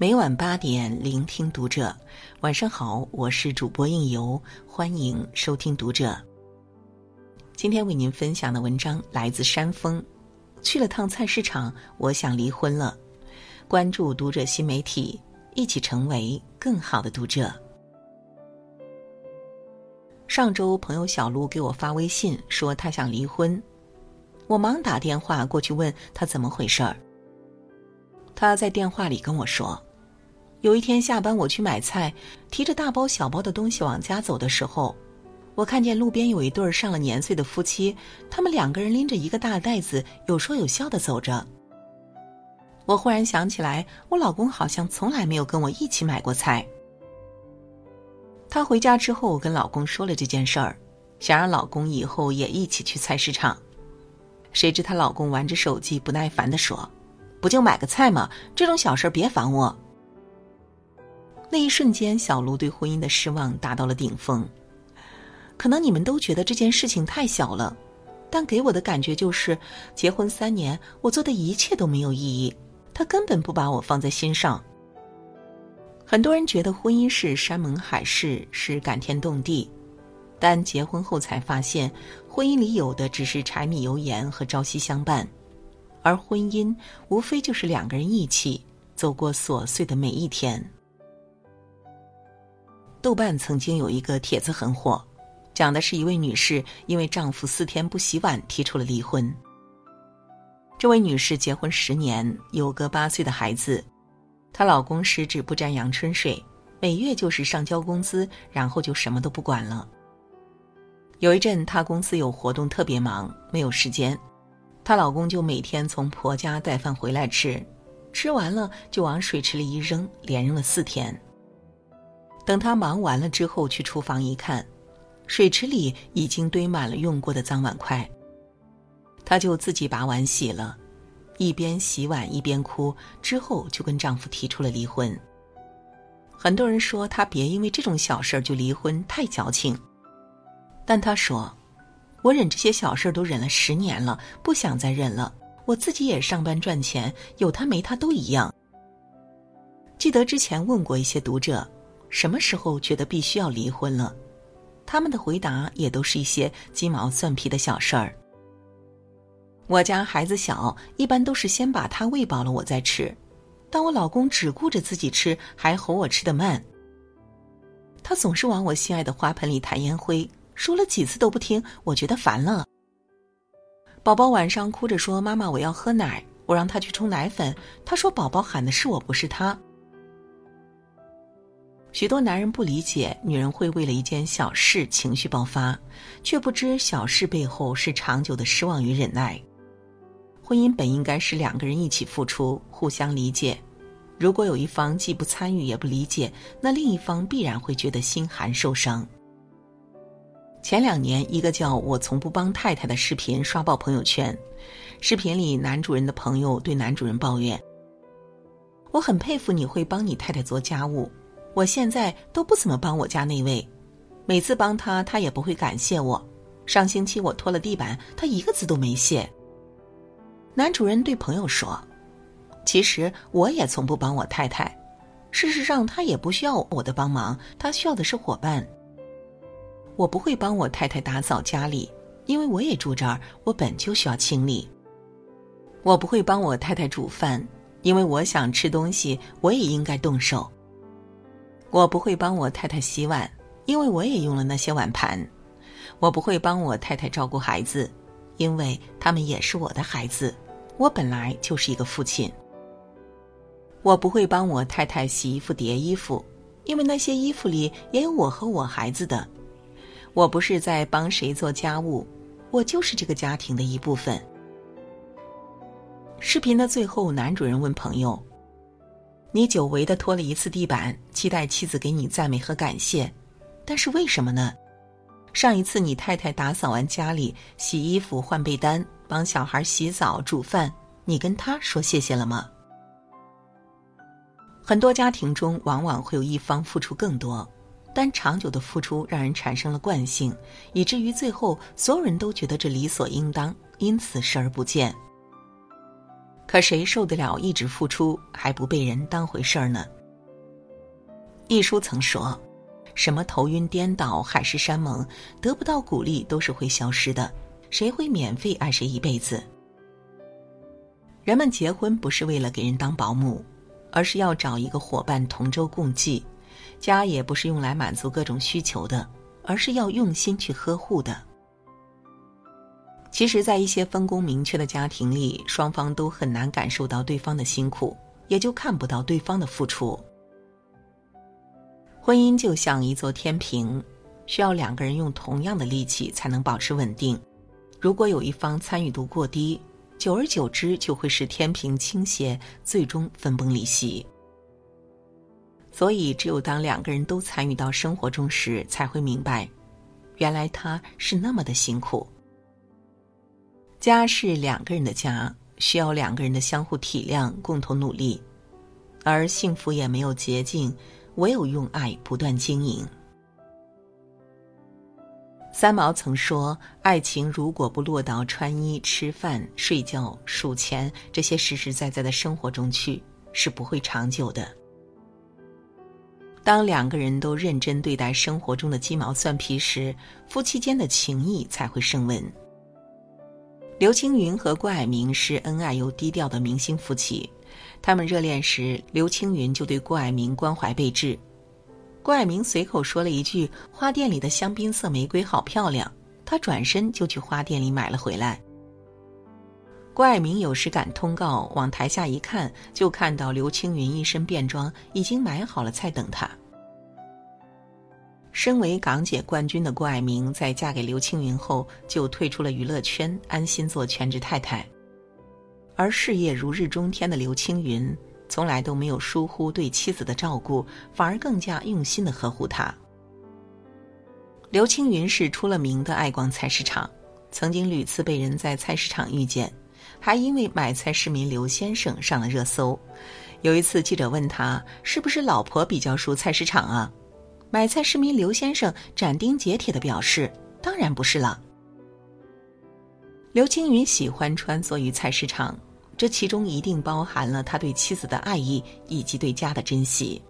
每晚八点，聆听读者。晚上好，我是主播应由，欢迎收听读者。今天为您分享的文章来自山峰。去了趟菜市场，我想离婚了。关注读者新媒体，一起成为更好的读者。上周，朋友小卢给我发微信说他想离婚，我忙打电话过去问他怎么回事儿。他在电话里跟我说。有一天下班，我去买菜，提着大包小包的东西往家走的时候，我看见路边有一对上了年岁的夫妻，他们两个人拎着一个大袋子，有说有笑的走着。我忽然想起来，我老公好像从来没有跟我一起买过菜。她回家之后我跟老公说了这件事儿，想让老公以后也一起去菜市场。谁知她老公玩着手机，不耐烦地说：“不就买个菜吗？这种小事别烦我。”那一瞬间，小卢对婚姻的失望达到了顶峰。可能你们都觉得这件事情太小了，但给我的感觉就是，结婚三年，我做的一切都没有意义，他根本不把我放在心上。很多人觉得婚姻是山盟海誓，是感天动地，但结婚后才发现，婚姻里有的只是柴米油盐和朝夕相伴，而婚姻无非就是两个人一起走过琐碎的每一天。豆瓣曾经有一个帖子很火，讲的是一位女士因为丈夫四天不洗碗提出了离婚。这位女士结婚十年，有个八岁的孩子，她老公十指不沾阳春水，每月就是上交工资，然后就什么都不管了。有一阵她公司有活动特别忙，没有时间，她老公就每天从婆家带饭回来吃，吃完了就往水池里一扔，连扔了四天。等他忙完了之后，去厨房一看，水池里已经堆满了用过的脏碗筷。她就自己把碗洗了，一边洗碗一边哭，之后就跟丈夫提出了离婚。很多人说她别因为这种小事就离婚，太矫情。但她说：“我忍这些小事都忍了十年了，不想再忍了。我自己也上班赚钱，有他没他都一样。”记得之前问过一些读者。什么时候觉得必须要离婚了？他们的回答也都是一些鸡毛蒜皮的小事儿。我家孩子小，一般都是先把他喂饱了，我再吃。但我老公只顾着自己吃，还吼我吃的慢。他总是往我心爱的花盆里弹烟灰，说了几次都不听，我觉得烦了。宝宝晚上哭着说：“妈妈，我要喝奶。”我让他去冲奶粉，他说：“宝宝喊的是我，不是他。”许多男人不理解，女人会为了一件小事情绪爆发，却不知小事背后是长久的失望与忍耐。婚姻本应该是两个人一起付出，互相理解。如果有一方既不参与也不理解，那另一方必然会觉得心寒受伤。前两年，一个叫我从不帮太太的视频刷爆朋友圈。视频里，男主人的朋友对男主人抱怨：“我很佩服你会帮你太太做家务。”我现在都不怎么帮我家那位，每次帮他，他也不会感谢我。上星期我拖了地板，他一个字都没谢。男主人对朋友说：“其实我也从不帮我太太，事实上他也不需要我的帮忙，他需要的是伙伴。我不会帮我太太打扫家里，因为我也住这儿，我本就需要清理。我不会帮我太太煮饭，因为我想吃东西，我也应该动手。”我不会帮我太太洗碗，因为我也用了那些碗盘；我不会帮我太太照顾孩子，因为他们也是我的孩子。我本来就是一个父亲。我不会帮我太太洗衣服、叠衣服，因为那些衣服里也有我和我孩子的。我不是在帮谁做家务，我就是这个家庭的一部分。视频的最后，男主人问朋友。你久违的拖了一次地板，期待妻子给你赞美和感谢，但是为什么呢？上一次你太太打扫完家里、洗衣服、换被单、帮小孩洗澡、煮饭，你跟她说谢谢了吗？很多家庭中往往会有一方付出更多，但长久的付出让人产生了惯性，以至于最后所有人都觉得这理所应当，因此视而不见。可谁受得了一直付出还不被人当回事儿呢？一书曾说：“什么头晕颠倒、海誓山盟，得不到鼓励都是会消失的。谁会免费爱谁一辈子？”人们结婚不是为了给人当保姆，而是要找一个伙伴同舟共济。家也不是用来满足各种需求的，而是要用心去呵护的。其实，在一些分工明确的家庭里，双方都很难感受到对方的辛苦，也就看不到对方的付出。婚姻就像一座天平，需要两个人用同样的力气才能保持稳定。如果有一方参与度过低，久而久之就会使天平倾斜，最终分崩离析。所以，只有当两个人都参与到生活中时，才会明白，原来他是那么的辛苦。家是两个人的家，需要两个人的相互体谅、共同努力，而幸福也没有捷径，唯有用爱不断经营。三毛曾说：“爱情如果不落到穿衣、吃饭、睡觉、数钱这些实实在在的生活中去，是不会长久的。”当两个人都认真对待生活中的鸡毛蒜皮时，夫妻间的情谊才会升温。刘青云和郭蔼明是恩爱又低调的明星夫妻，他们热恋时，刘青云就对郭蔼明关怀备至。郭蔼明随口说了一句：“花店里的香槟色玫瑰好漂亮。”他转身就去花店里买了回来。郭蔼明有时赶通告，往台下一看，就看到刘青云一身便装，已经买好了菜等他。身为港姐冠军的郭蔼明，在嫁给刘青云后，就退出了娱乐圈，安心做全职太太。而事业如日中天的刘青云，从来都没有疏忽对妻子的照顾，反而更加用心的呵护她。刘青云是出了名的爱逛菜市场，曾经屡次被人在菜市场遇见，还因为买菜市民刘先生上了热搜。有一次，记者问他：“是不是老婆比较熟菜市场啊？”买菜市民刘先生斩钉截铁的表示：“当然不是了。”刘青云喜欢穿梭于菜市场，这其中一定包含了他对妻子的爱意以及对家的珍惜。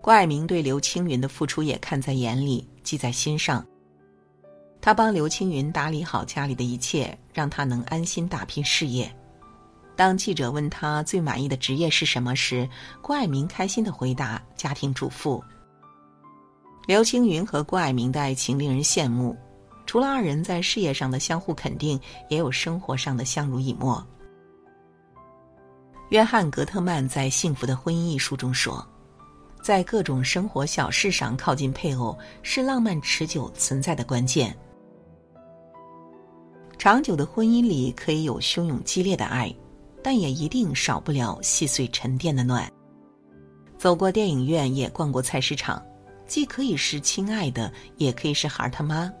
郭爱明对刘青云的付出也看在眼里，记在心上。他帮刘青云打理好家里的一切，让他能安心打拼事业。当记者问他最满意的职业是什么时，郭爱明开心的回答：“家庭主妇。”刘青云和郭蔼明的爱情令人羡慕，除了二人在事业上的相互肯定，也有生活上的相濡以沫。约翰·格特曼在《幸福的婚姻》一书中说：“在各种生活小事上靠近配偶，是浪漫持久存在的关键。长久的婚姻里可以有汹涌激烈的爱，但也一定少不了细碎沉淀的暖。走过电影院，也逛过菜市场。”既可以是亲爱的，也可以是孩儿他妈，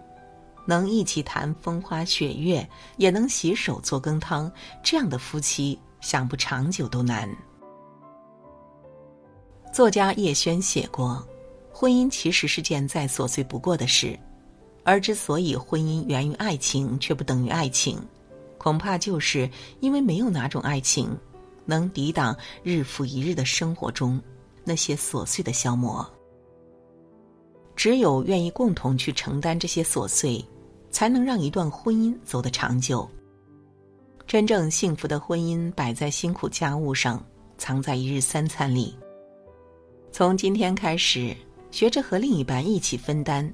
能一起谈风花雪月，也能携手做羹汤，这样的夫妻想不长久都难。作家叶轩写过，婚姻其实是件再琐碎不过的事，而之所以婚姻源于爱情却不等于爱情，恐怕就是因为没有哪种爱情能抵挡日复一日的生活中那些琐碎的消磨。只有愿意共同去承担这些琐碎，才能让一段婚姻走得长久。真正幸福的婚姻摆在辛苦家务上，藏在一日三餐里。从今天开始，学着和另一半一起分担，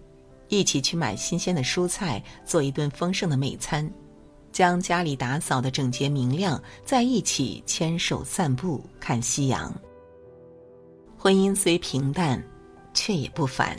一起去买新鲜的蔬菜，做一顿丰盛的美餐，将家里打扫的整洁明亮，在一起牵手散步看夕阳。婚姻虽平淡，却也不凡。